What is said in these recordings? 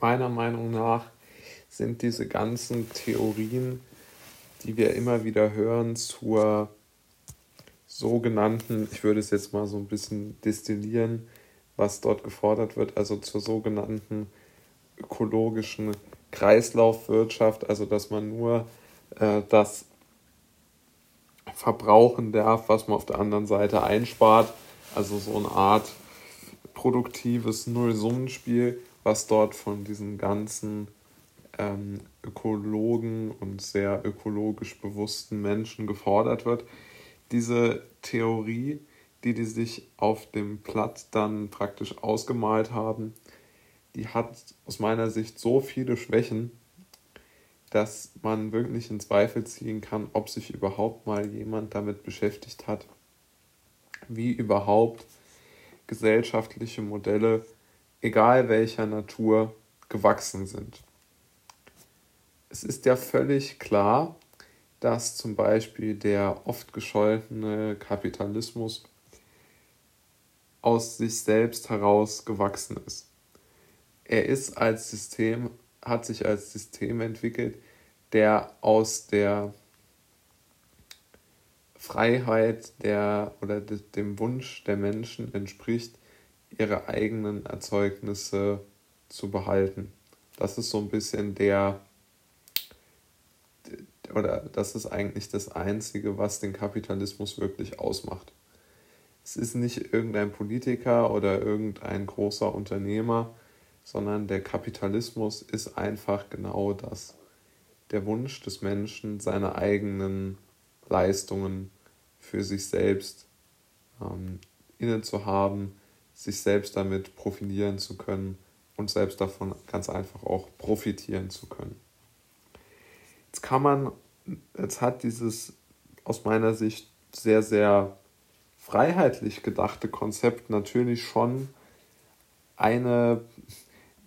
meiner Meinung nach sind diese ganzen Theorien, die wir immer wieder hören zur sogenannten, ich würde es jetzt mal so ein bisschen destillieren, was dort gefordert wird, also zur sogenannten ökologischen Kreislaufwirtschaft, also dass man nur äh, das verbrauchen darf, was man auf der anderen Seite einspart, also so eine Art produktives Nullsummenspiel, was dort von diesen ganzen ähm, Ökologen und sehr ökologisch bewussten Menschen gefordert wird. Diese Theorie, die die sich auf dem Blatt dann praktisch ausgemalt haben, die hat aus meiner Sicht so viele Schwächen, dass man wirklich in Zweifel ziehen kann, ob sich überhaupt mal jemand damit beschäftigt hat, wie überhaupt gesellschaftliche Modelle, egal welcher Natur, gewachsen sind. Es ist ja völlig klar, dass zum Beispiel der oft gescholtene Kapitalismus aus sich selbst heraus gewachsen ist. Er ist als System, hat sich als System entwickelt, der aus der Freiheit der oder dem Wunsch der Menschen entspricht, ihre eigenen Erzeugnisse zu behalten. Das ist so ein bisschen der, oder das ist eigentlich das Einzige, was den Kapitalismus wirklich ausmacht. Es ist nicht irgendein Politiker oder irgendein großer Unternehmer, sondern der Kapitalismus ist einfach genau das. Der Wunsch des Menschen, seine eigenen Leistungen für sich selbst ähm, inne zu haben, sich selbst damit profilieren zu können und selbst davon ganz einfach auch profitieren zu können. Jetzt kann man, jetzt hat dieses aus meiner Sicht sehr, sehr freiheitlich gedachte Konzept natürlich schon eine,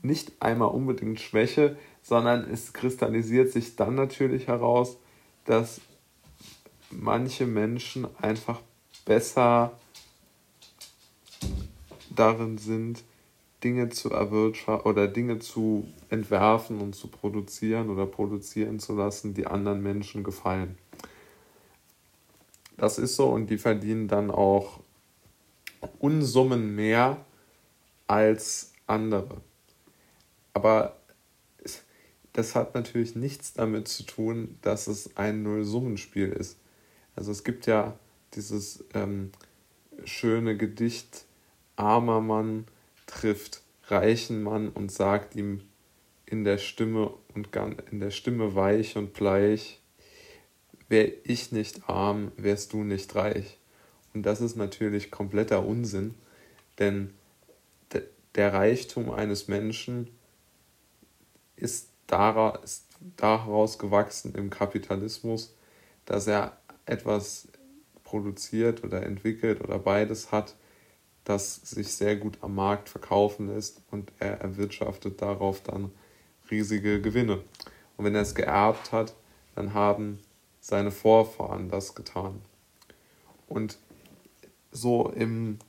nicht einmal unbedingt Schwäche, sondern es kristallisiert sich dann natürlich heraus, dass manche Menschen einfach besser darin sind, Dinge zu erwirtschaften oder Dinge zu entwerfen und zu produzieren oder produzieren zu lassen, die anderen Menschen gefallen. Das ist so und die verdienen dann auch Unsummen mehr als andere. Aber das hat natürlich nichts damit zu tun, dass es ein Nullsummenspiel ist. Also es gibt ja dieses ähm, schöne Gedicht, armer Mann trifft reichen Mann und sagt ihm in der Stimme und in der Stimme weich und bleich, wär ich nicht arm, wärst du nicht reich. Und das ist natürlich kompletter Unsinn, denn der Reichtum eines Menschen ist daraus gewachsen im Kapitalismus, dass er etwas produziert oder entwickelt oder beides hat, das sich sehr gut am Markt verkaufen lässt und er erwirtschaftet darauf dann riesige Gewinne. Und wenn er es geerbt hat, dann haben seine Vorfahren das getan. Und so im,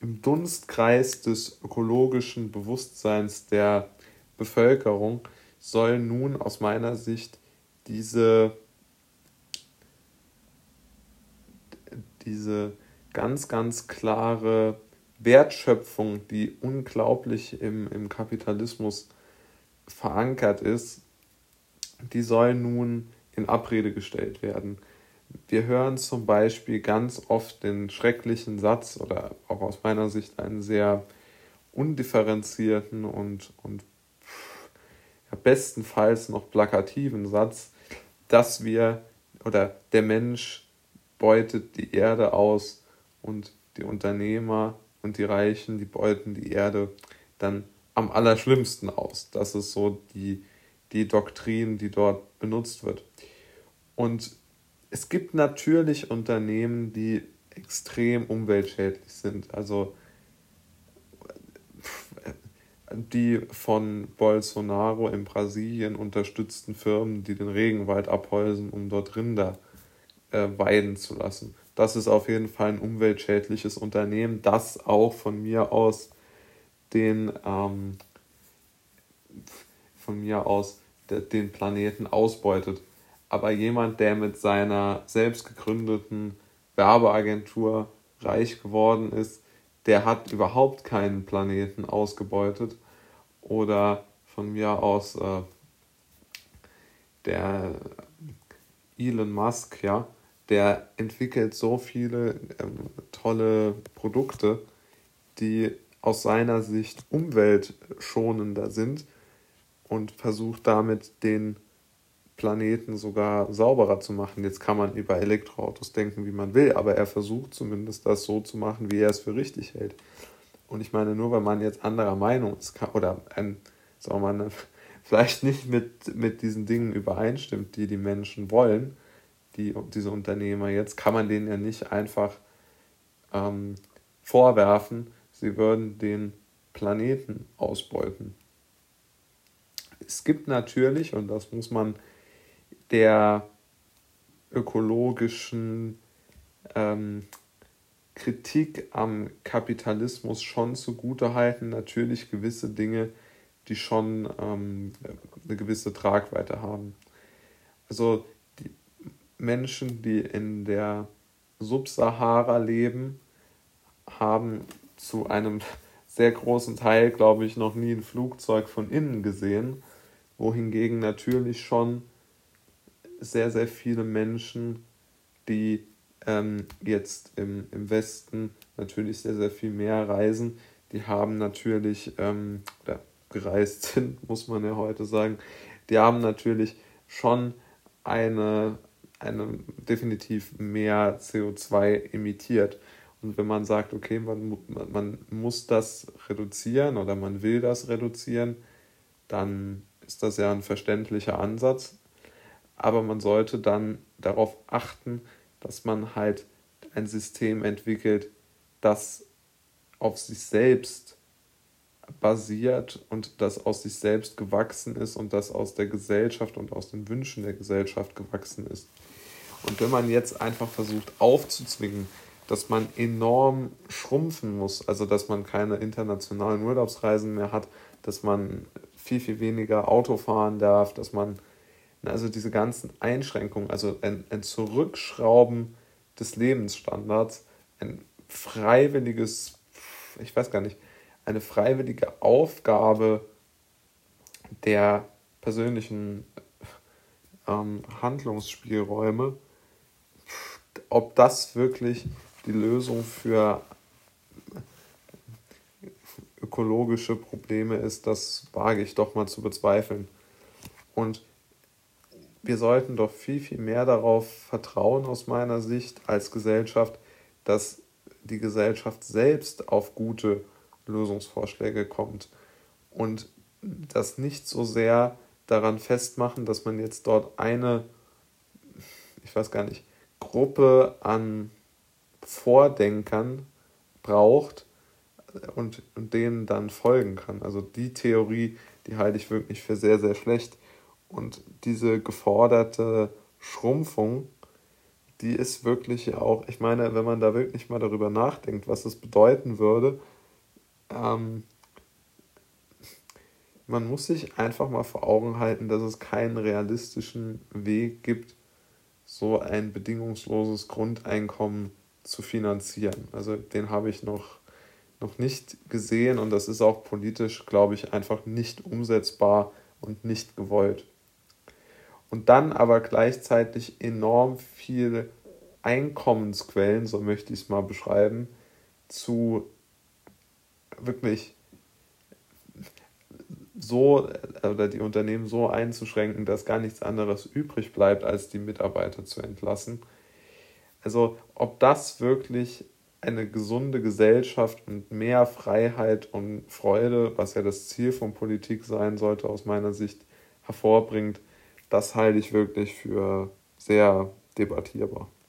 im Dunstkreis des ökologischen Bewusstseins der Bevölkerung soll nun aus meiner Sicht diese diese ganz, ganz klare Wertschöpfung, die unglaublich im, im Kapitalismus verankert ist, die soll nun in Abrede gestellt werden. Wir hören zum Beispiel ganz oft den schrecklichen Satz oder auch aus meiner Sicht einen sehr undifferenzierten und, und bestenfalls noch plakativen Satz, dass wir oder der Mensch beutet die Erde aus und die Unternehmer und die Reichen, die beuten die Erde dann am allerschlimmsten aus. Das ist so die, die Doktrin, die dort benutzt wird. Und es gibt natürlich Unternehmen, die extrem umweltschädlich sind. Also die von Bolsonaro in Brasilien unterstützten Firmen, die den Regenwald abholzen, um dort Rinder äh, weiden zu lassen. Das ist auf jeden Fall ein umweltschädliches Unternehmen, das auch von mir aus den, ähm, von mir aus den Planeten ausbeutet. Aber jemand, der mit seiner selbst gegründeten Werbeagentur reich geworden ist, der hat überhaupt keinen Planeten ausgebeutet. Oder von mir aus äh, der Elon Musk, ja, der entwickelt so viele ähm, tolle Produkte, die aus seiner Sicht umweltschonender sind und versucht damit den Planeten sogar sauberer zu machen. Jetzt kann man über Elektroautos denken, wie man will, aber er versucht zumindest das so zu machen, wie er es für richtig hält. Und ich meine, nur weil man jetzt anderer Meinung ist oder ein, sagen wir mal, vielleicht nicht mit, mit diesen Dingen übereinstimmt, die die Menschen wollen, die, diese Unternehmer jetzt, kann man denen ja nicht einfach ähm, vorwerfen, sie würden den Planeten ausbeuten. Es gibt natürlich, und das muss man der ökologischen ähm, Kritik am Kapitalismus schon zugute halten, natürlich gewisse Dinge, die schon ähm, eine gewisse Tragweite haben. Also Menschen, die in der Subsahara leben, haben zu einem sehr großen Teil, glaube ich, noch nie ein Flugzeug von innen gesehen, wohingegen natürlich schon sehr, sehr viele Menschen, die ähm, jetzt im, im Westen natürlich sehr, sehr viel mehr reisen, die haben natürlich, ähm, oder gereist sind, muss man ja heute sagen, die haben natürlich schon eine, eine definitiv mehr CO2 emittiert. Und wenn man sagt, okay, man, man muss das reduzieren oder man will das reduzieren, dann ist das ja ein verständlicher Ansatz. Aber man sollte dann darauf achten, dass man halt ein System entwickelt, das auf sich selbst basiert und das aus sich selbst gewachsen ist und das aus der Gesellschaft und aus den Wünschen der Gesellschaft gewachsen ist. Und wenn man jetzt einfach versucht aufzuzwingen, dass man enorm schrumpfen muss, also dass man keine internationalen Urlaubsreisen mehr hat, dass man viel, viel weniger Auto fahren darf, dass man also diese ganzen Einschränkungen, also ein, ein Zurückschrauben des Lebensstandards, ein freiwilliges, ich weiß gar nicht, eine freiwillige Aufgabe der persönlichen ähm, Handlungsspielräume, ob das wirklich die Lösung für ökologische Probleme ist, das wage ich doch mal zu bezweifeln. Und wir sollten doch viel, viel mehr darauf vertrauen, aus meiner Sicht, als Gesellschaft, dass die Gesellschaft selbst auf gute Lösungsvorschläge kommt und das nicht so sehr daran festmachen, dass man jetzt dort eine, ich weiß gar nicht, Gruppe an Vordenkern braucht und, und denen dann folgen kann. Also die Theorie, die halte ich wirklich für sehr, sehr schlecht. Und diese geforderte Schrumpfung, die ist wirklich auch, ich meine, wenn man da wirklich mal darüber nachdenkt, was es bedeuten würde, ähm, man muss sich einfach mal vor Augen halten, dass es keinen realistischen Weg gibt, so ein bedingungsloses Grundeinkommen zu finanzieren. Also den habe ich noch, noch nicht gesehen und das ist auch politisch, glaube ich, einfach nicht umsetzbar und nicht gewollt. Und dann aber gleichzeitig enorm viele Einkommensquellen, so möchte ich es mal beschreiben, zu wirklich so oder die Unternehmen so einzuschränken, dass gar nichts anderes übrig bleibt, als die Mitarbeiter zu entlassen. Also ob das wirklich eine gesunde Gesellschaft und mehr Freiheit und Freude, was ja das Ziel von Politik sein sollte, aus meiner Sicht hervorbringt, das halte ich wirklich für sehr debattierbar.